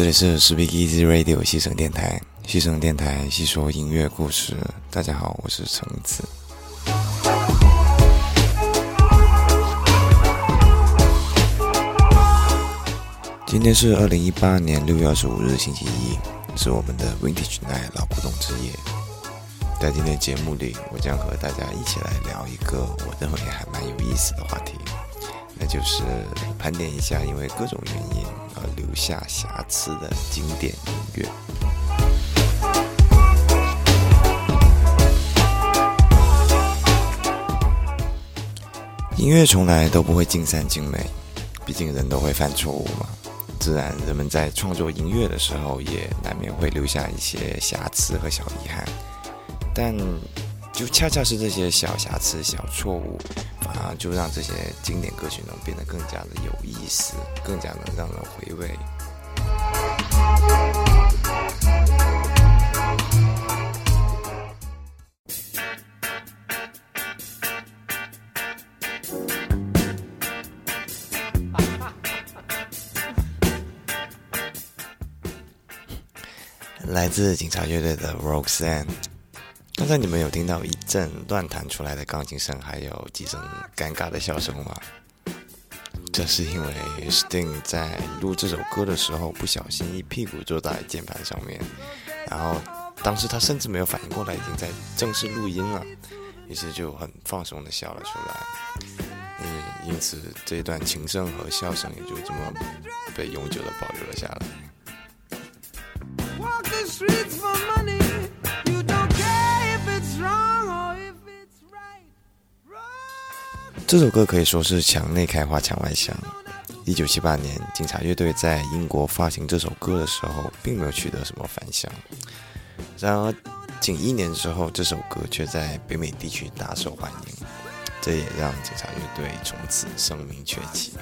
这里是 Speak Easy Radio 西城电台，西城电台细说音乐故事。大家好，我是橙子。今天是二零一八年六月二十五日，星期一，是我们的 Vintage Night 老古董之夜。在今天节目里，我将和大家一起来聊一个我认为还蛮有意思的话题，那就是盘点一下因为各种原因而留下瑕疵的经典音乐。音乐从来都不会尽善尽美，毕竟人都会犯错误嘛。自然，人们在创作音乐的时候，也难免会留下一些瑕疵和小遗憾。但，就恰恰是这些小瑕疵、小错误，反而就让这些经典歌曲能变得更加的有意思，更加能让人回味。来自警察乐队的 Roxanne。刚才你们有听到一阵乱弹出来的钢琴声，还有几声尴尬的笑声吗？这是因为 Sting 在录这首歌的时候不小心一屁股坐在键盘上面，然后当时他甚至没有反应过来已经在正式录音了，于是就很放松的笑了出来。嗯，因此这段琴声和笑声也就这么被永久的保留了下来。Walk in Streets for Money 这首歌可以说是墙内开花墙外香。一九七八年，警察乐队在英国发行这首歌的时候，并没有取得什么反响。然而，仅一年之后，这首歌却在北美地区大受欢迎，这也让警察乐队从此声名鹊起。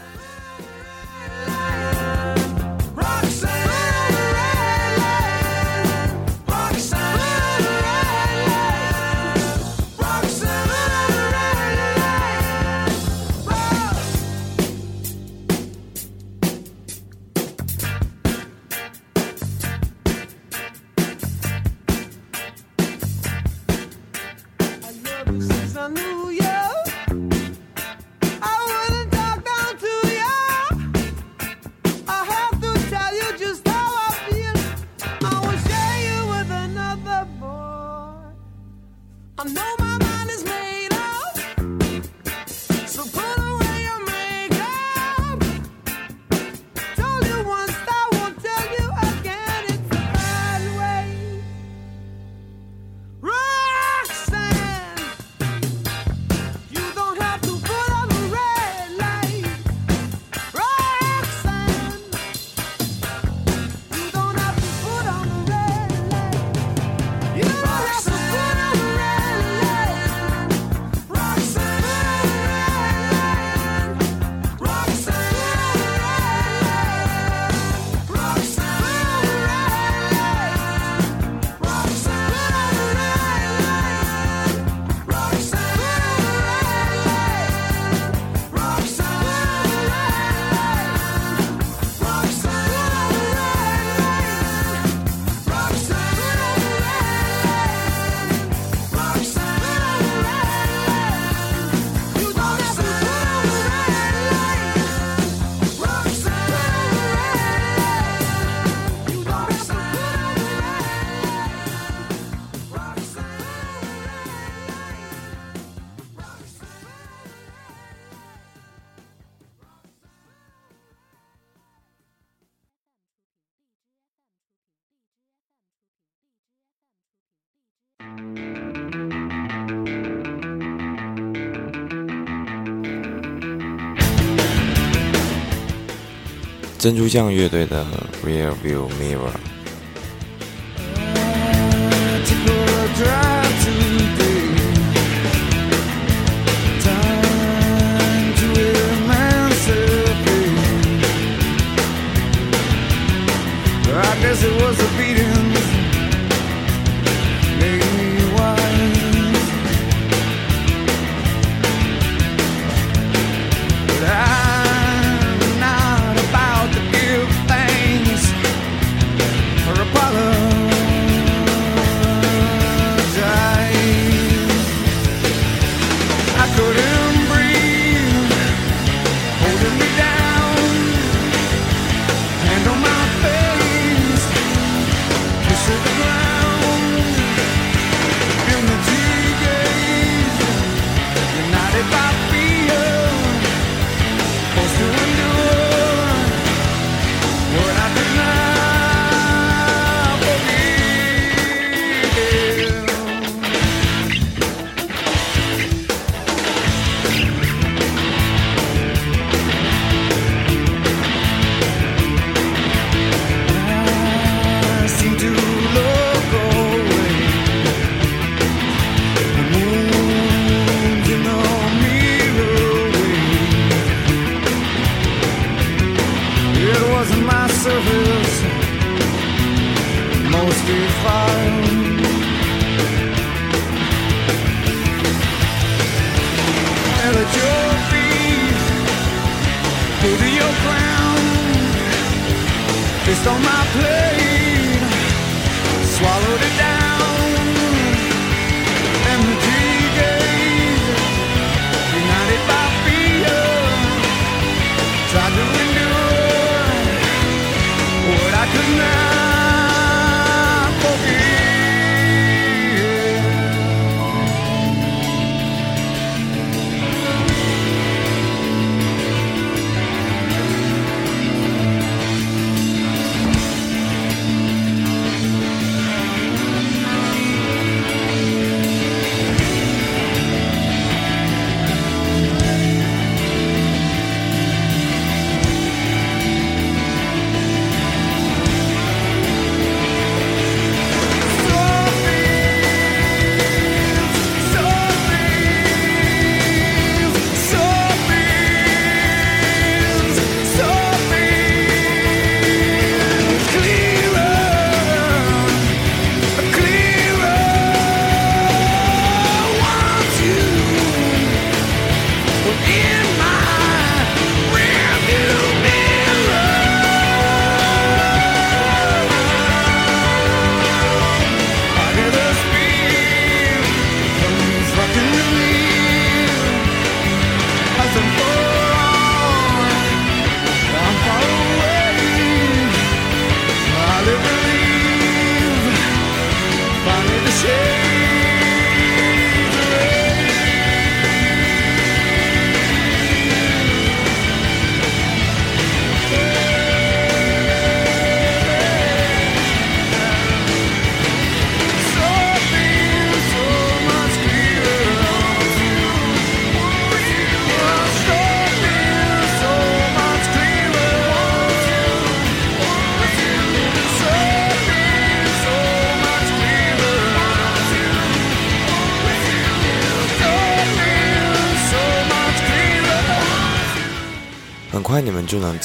珍珠酱乐队的《Rear View Mirror》。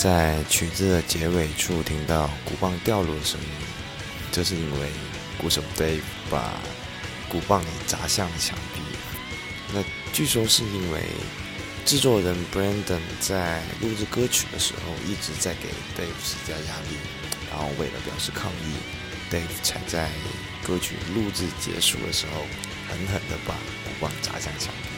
在曲子的结尾处听到鼓棒掉落的声音，这是因为鼓手 Dave 把鼓棒给砸向了墙壁。那据说是因为制作人 Brandon 在录制歌曲的时候一直在给 Dave 施加压力，然后为了表示抗议，Dave 才在歌曲录制结束的时候狠狠地把鼓棒砸向墙壁。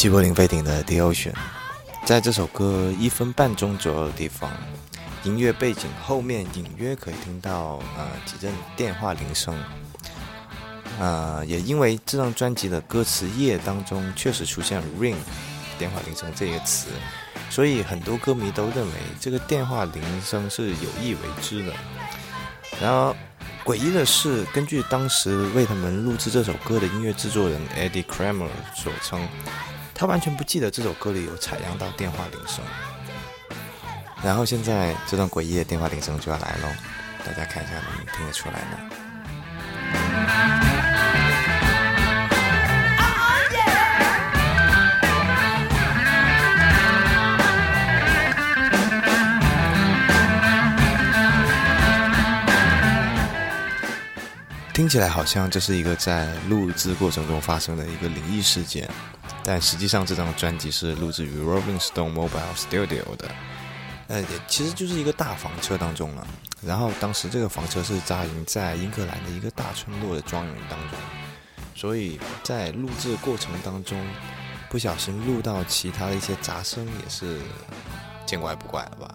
齐柏林飞艇的《The Ocean》，在这首歌一分半钟左右的地方，音乐背景后面隐约可以听到呃几阵电话铃声。呃，也因为这张专辑的歌词页当中确实出现了 “ring” 电话铃声这个词，所以很多歌迷都认为这个电话铃声是有意为之的。然而，诡异的是，根据当时为他们录制这首歌的音乐制作人 Eddie Kramer 所称。他完全不记得这首歌里有采样到电话铃声，然后现在这段诡异的电话铃声就要来喽，大家看一下能不能听得出来呢？听起来好像这是一个在录制过程中发生的一个灵异事件。但实际上，这张专辑是录制于 Rolling Stone Mobile Studio 的，呃，也其实就是一个大房车当中了。然后当时这个房车是扎营在英格兰的一个大村落的庄园当中，所以在录制过程当中，不小心录到其他的一些杂声，也是见怪不怪了吧。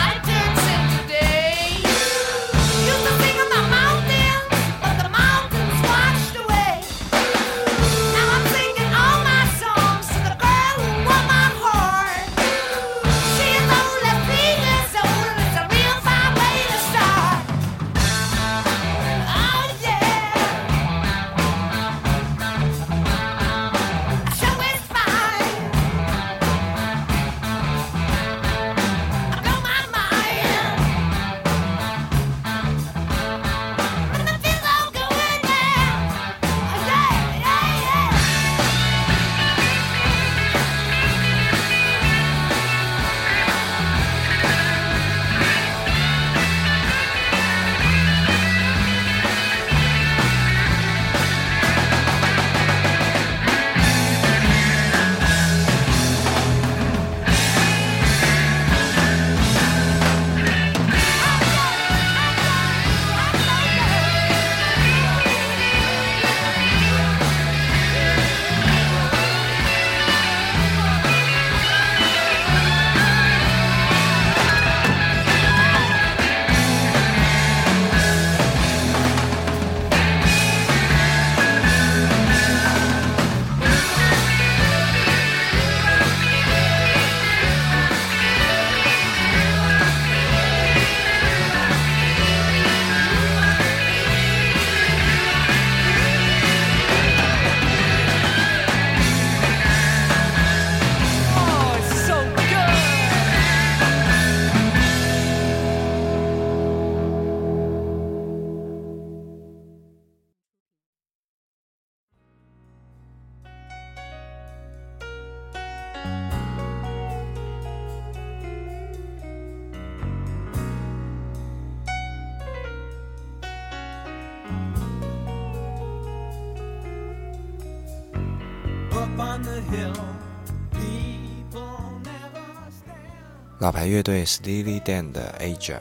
老牌乐队 Steely Dan 的 Asia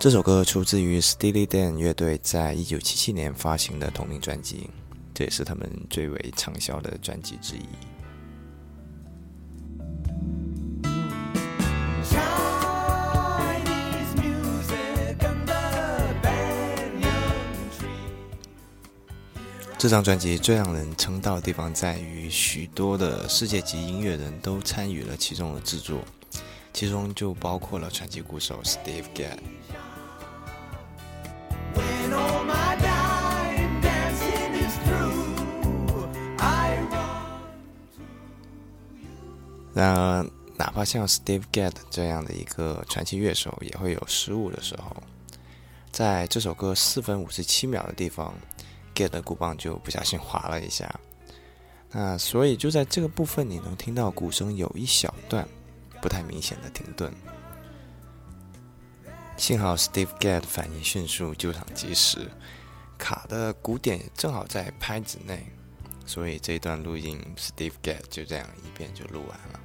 这首歌出自于 Steely Dan 乐队在一九七七年发行的同名专辑，这也是他们最为畅销的专辑之一。这张专辑最让人称道的地方在于，许多的世界级音乐人都参与了其中的制作，其中就包括了传奇鼓手 Steve Gadd。然而，哪怕像 Steve Gadd 这样的一个传奇乐手，也会有失误的时候。在这首歌四分五十七秒的地方。Get 的鼓棒就不小心滑了一下，那所以就在这个部分，你能听到鼓声有一小段不太明显的停顿。幸好 Steve get 反应迅速，救场及时，卡的鼓点正好在拍子内，所以这段录音 Steve get 就这样一遍就录完了。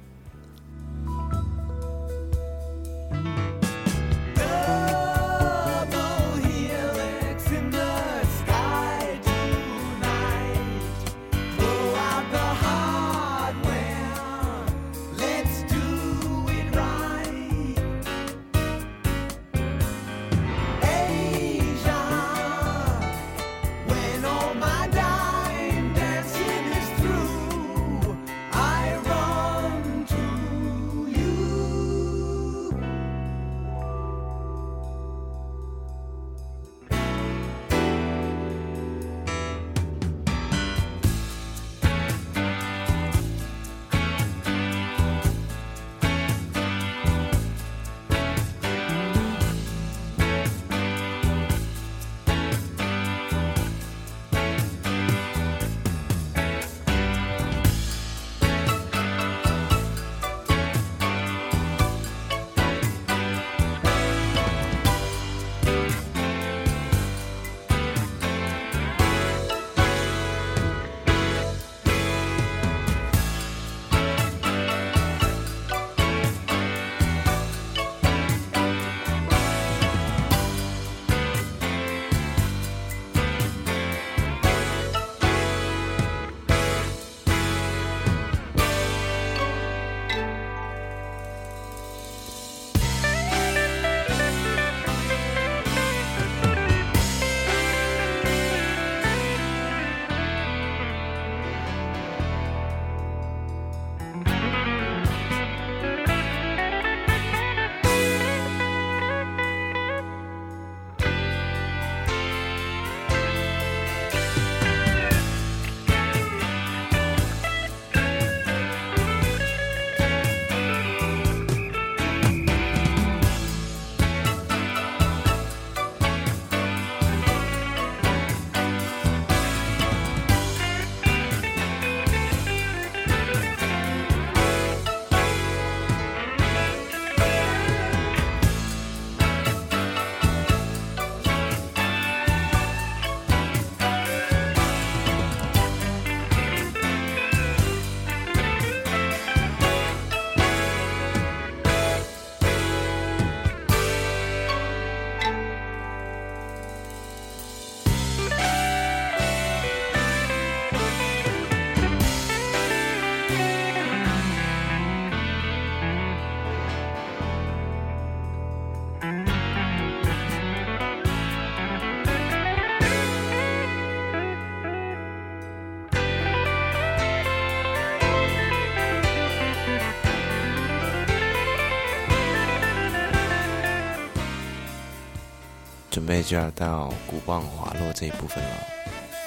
备就要到鼓棒滑落这一部分了，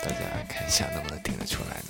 大家看一下能不能听得出来。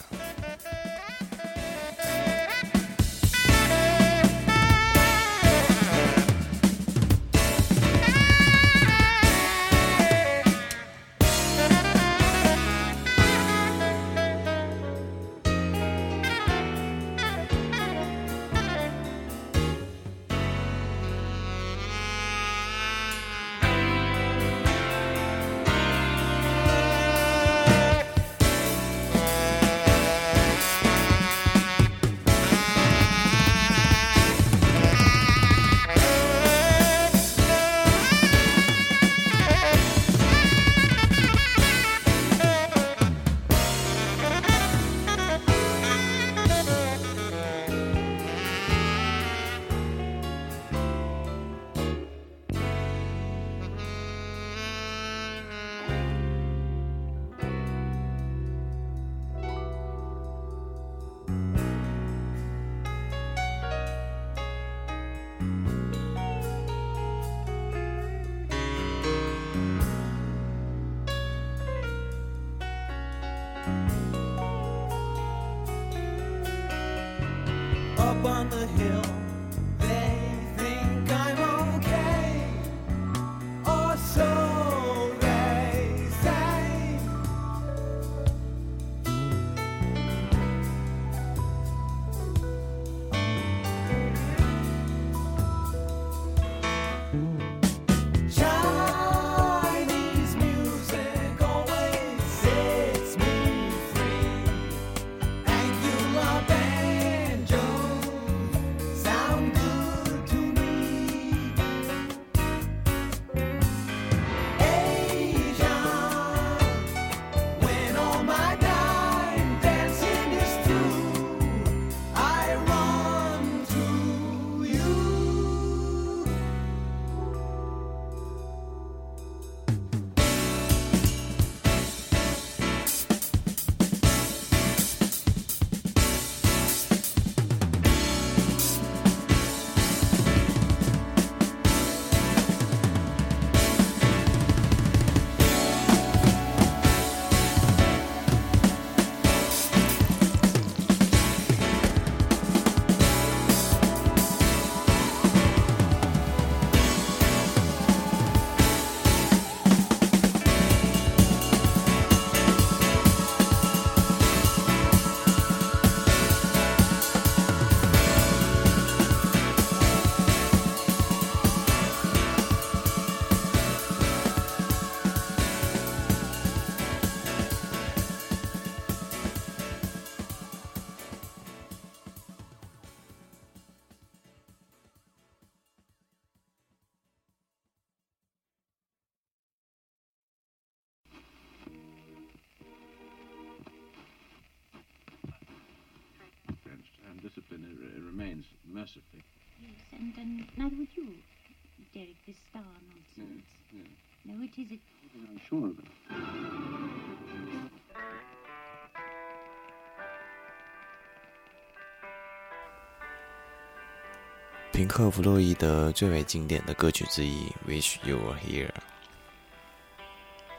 平克·弗洛伊德最为经典的歌曲之一《Wish You Were Here》。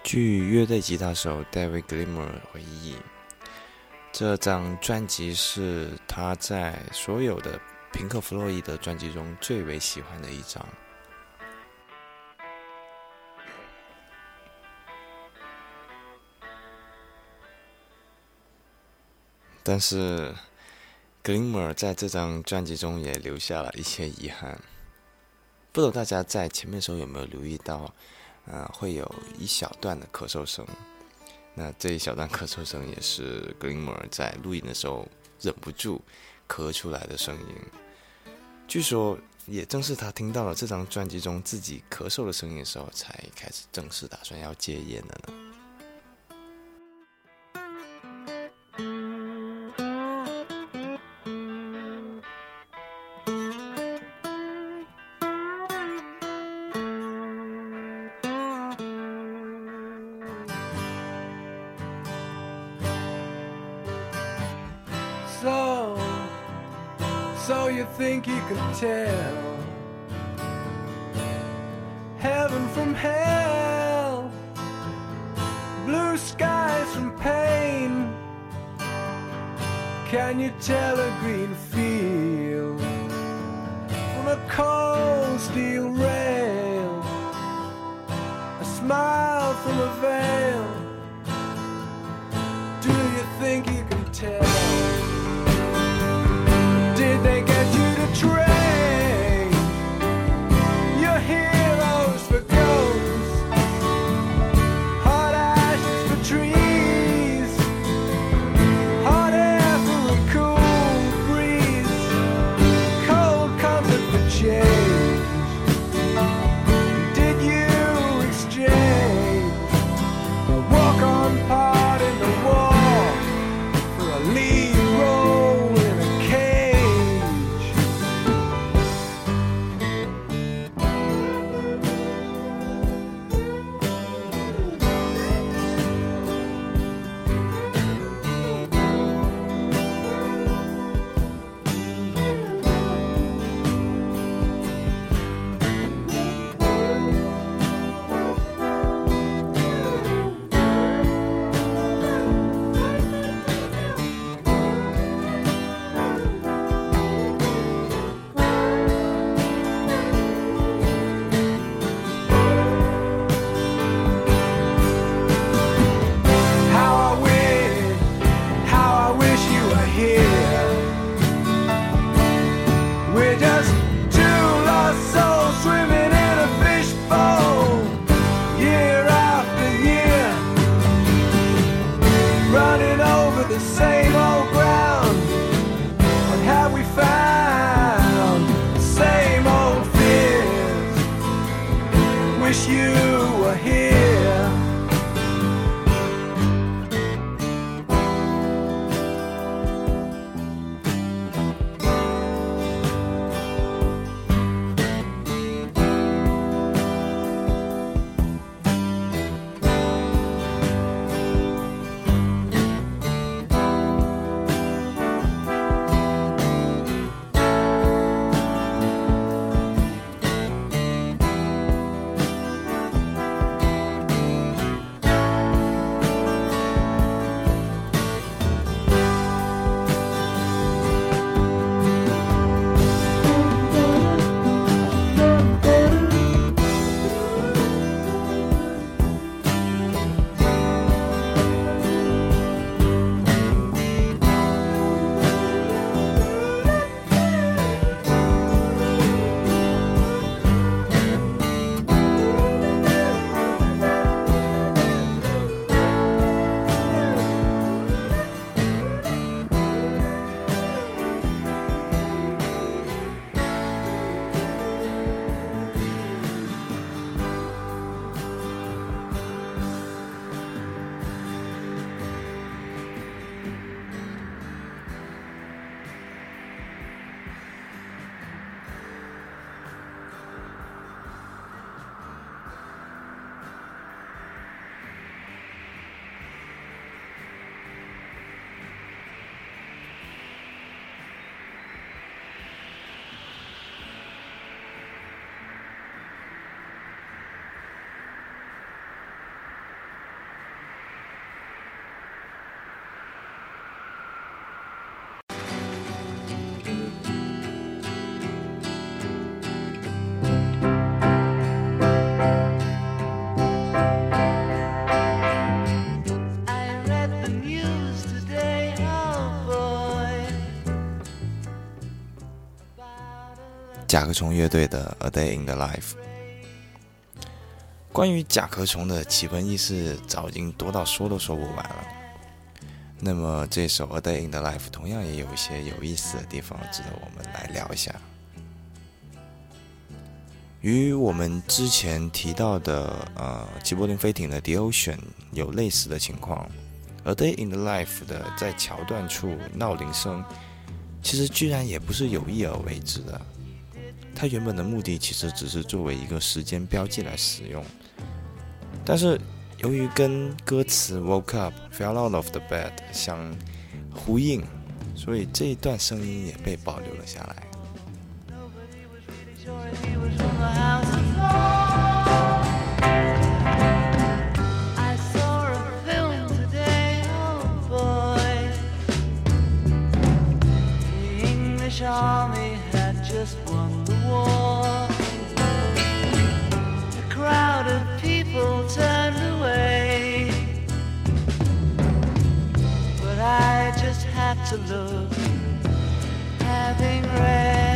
据乐队吉他手 David Gilmour 回忆，这张专辑是他在所有的。平克·弗洛伊德专辑中最为喜欢的一张，但是格林莫尔在这张专辑中也留下了一些遗憾。不知道大家在前面的时候有没有留意到，呃，会有一小段的咳嗽声。那这一小段咳嗽声也是格林莫尔在录音的时候忍不住咳出来的声音。据说，也正是他听到了这张专辑中自己咳嗽的声音的时候，才开始正式打算要戒烟的呢。Skies from pain? Can you tell a green field from a cold steel rail? A smile from a veil. Do you think you can tell? Did they get you to train 甲壳虫乐队的《A Day in the Life》。关于甲壳虫的奇闻异事，早已经多到说都说不完了。那么这首《A Day in the Life》同样也有一些有意思的地方，值得我们来聊一下。与我们之前提到的呃齐柏林飞艇的《The Ocean》有类似的情况，《A Day in the Life》的在桥段处闹铃声，其实居然也不是有意而为之的。它原本的目的其实只是作为一个时间标记来使用，但是由于跟歌词 “woke up, fell out of the bed” 相呼应，所以这一段声音也被保留了下来。to love. Having read.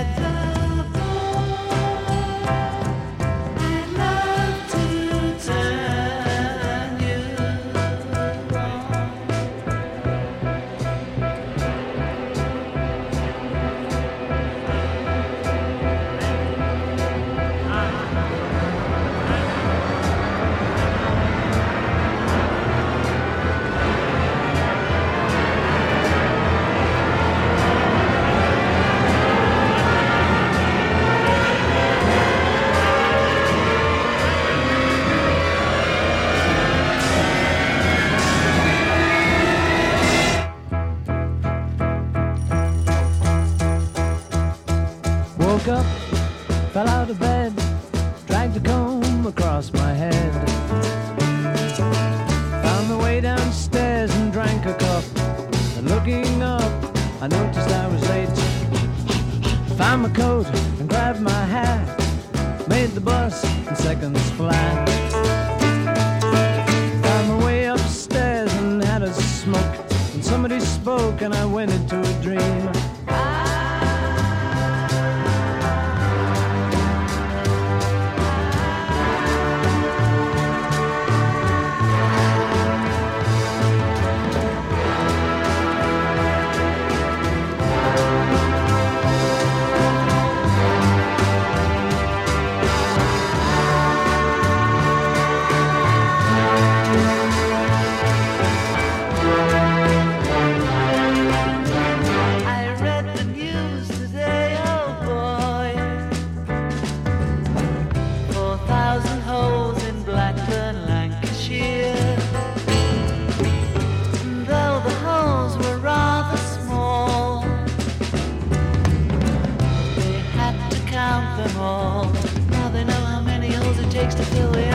them all. Now they know how many holes it takes to fill it.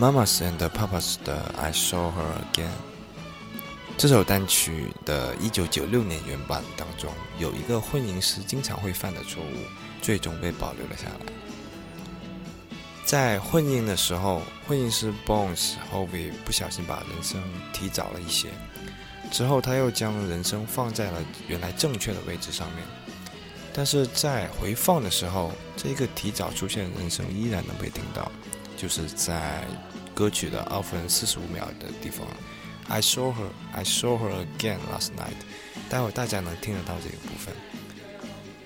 Mamas and Papas 的 I Saw Her Again 这首单曲的1996年原版当中，有一个混音师经常会犯的错误，最终被保留了下来。在混音的时候，混音师 Bones h o v e 不小心把人声提早了一些，之后他又将人声放在了原来正确的位置上面，但是在回放的时候，这个提早出现的人声依然能被听到。就是在歌曲的二分四十五秒的地方，I saw her, I saw her again last night。待会大家能听得到这个部分。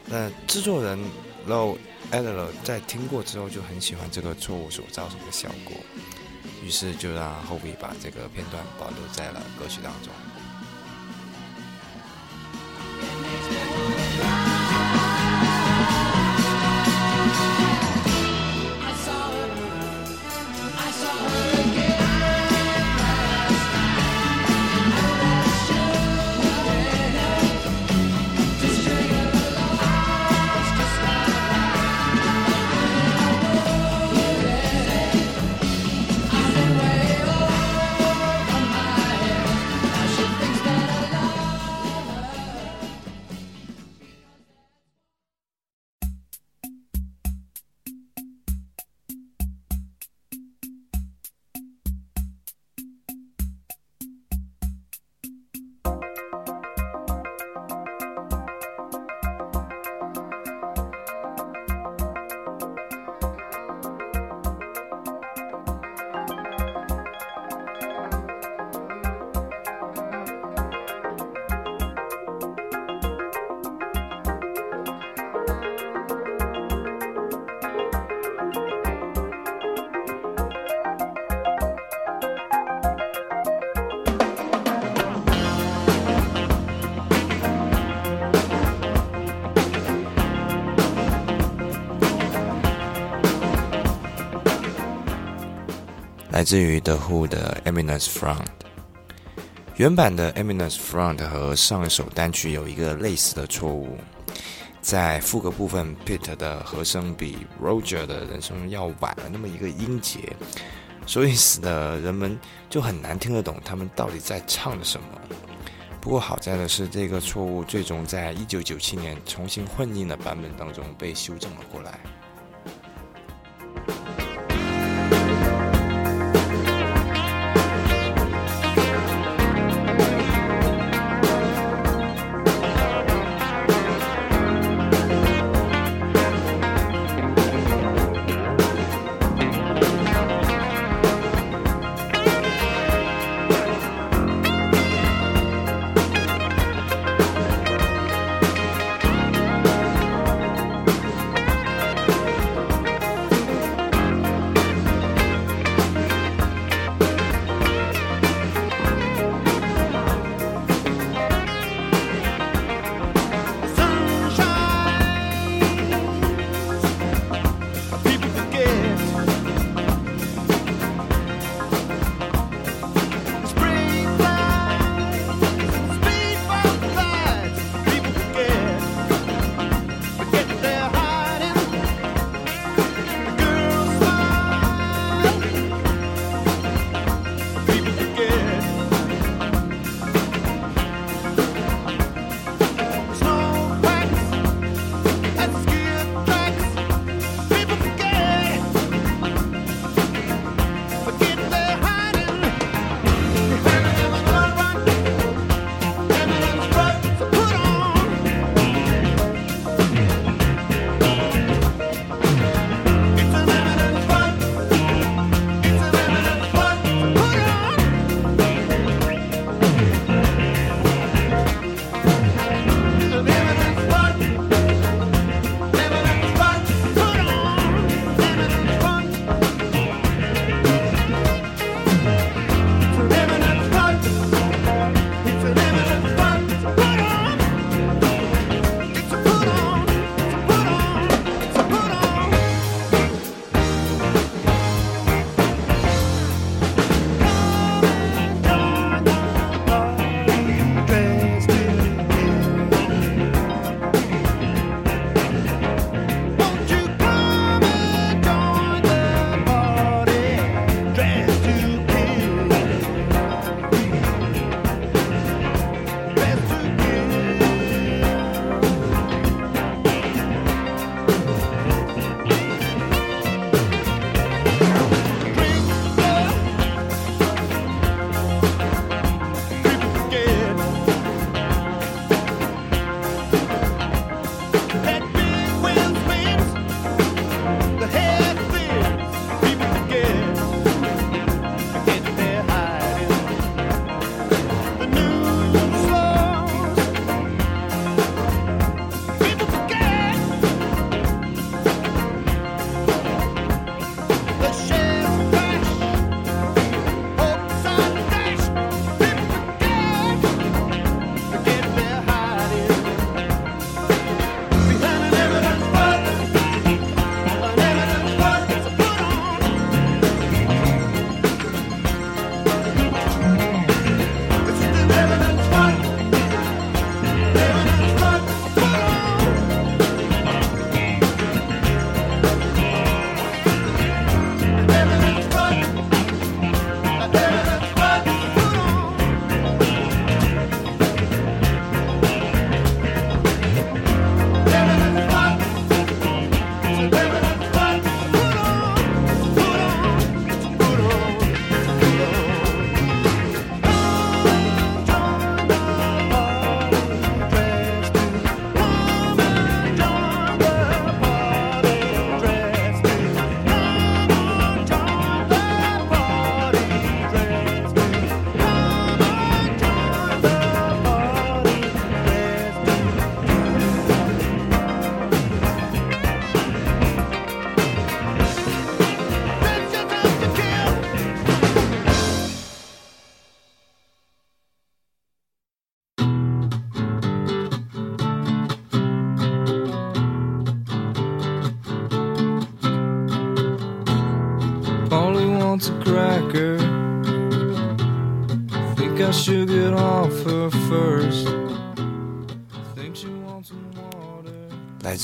那制作人 Low Adler 在听过之后就很喜欢这个错误所造成的效果，于是就让后壁把这个片段保留在了歌曲当中。自于 The Who 的 Eminence Front。原版的 Eminence Front 和上一首单曲有一个类似的错误，在副歌部分，Pete 的和声比 Roger 的人声要晚了那么一个音节，所以使得人们就很难听得懂他们到底在唱的什么。不过好在的是，这个错误最终在一九九七年重新混音的版本当中被修正了过来。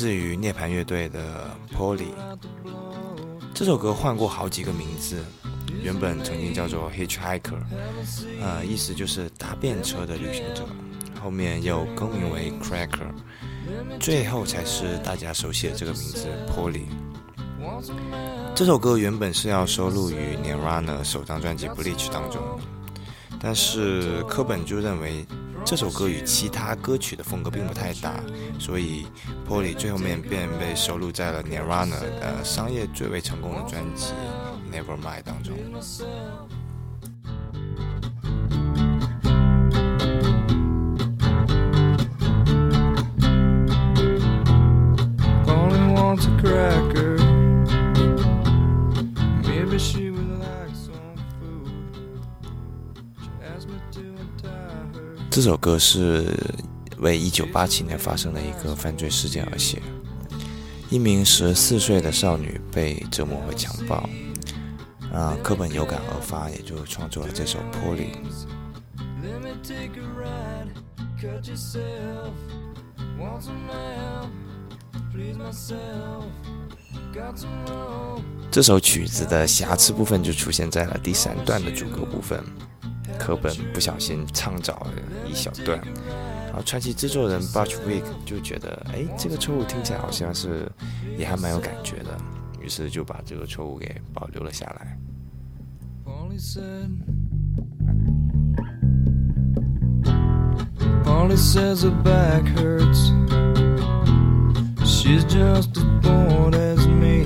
自于涅槃乐队的 Polly。这首歌换过好几个名字，原本曾经叫做 Hitchhiker，呃，意思就是搭便车的旅行者，后面又更名为 Cracker，最后才是大家熟悉的这个名字 Polly。这首歌原本是要收录于 Nirvana 首张专辑《Bleach》当中，但是科本就认为这首歌与其他歌曲的风格并不太搭，所以 Polly 最后面便被收录在了 Nirvana 呃商业最为成功的专辑《Nevermind》当中。这首歌是为1987年发生的一个犯罪事件而写，一名14岁的少女被折磨和强暴，啊，课本有感而发，也就创作了这首《破裂》。这首曲子的瑕疵部分就出现在了第三段的主歌部分。科本不小心唱早了一小段，然后传奇制作人 Butch Vig 就觉得，哎，这个错误听起来好像是也还蛮有感觉的，于是就把这个错误给保留了下来。Polly said. Polly says her back hurts. She's just as bored as me.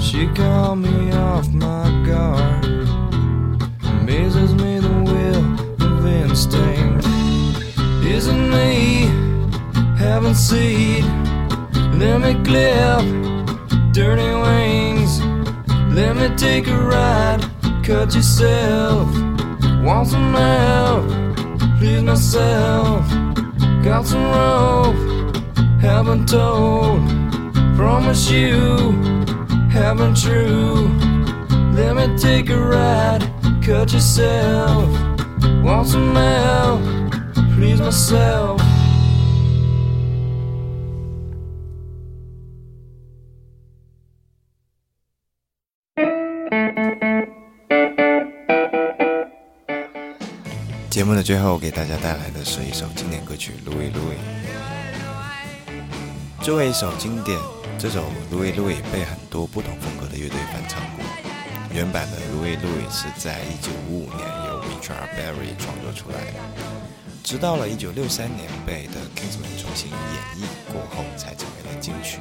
She called me off my guard. Amazes me the will of instinct. Isn't me having seed? Let me clip dirty wings. Let me take a ride, cut yourself. Want some help? Please myself. Got some rope, haven't told. Promise you, haven't true. Let me take a ride, cut yourself. Want some help? Please myself. 节目的最后，给大家带来的是一首经典歌曲《Louis Louis》。作为一首经典，这首《Louis Louis》被很多不同风格的乐队翻唱过。原版的《Louis Louis》是在1955年由 Richard Berry 创作出来的，直到了1963年被 The Kingsmen 重新演绎过后，才成为了金曲。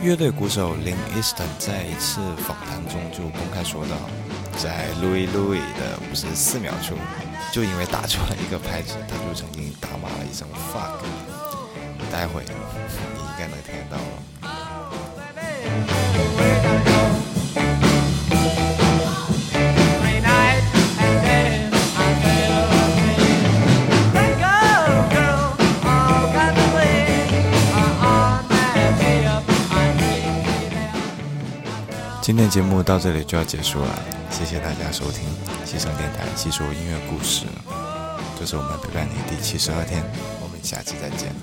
乐队鼓手林 Easton 在一次访谈中就公开说道，在 Louis Louis 的五十四秒处，就因为打错了一个拍子，他就曾经大骂了一声 fuck。待会你应该能听得到了。今天节目到这里就要结束了，谢谢大家收听西城电台细说音乐故事，这是我们陪伴你第七十二天，我们下期再见。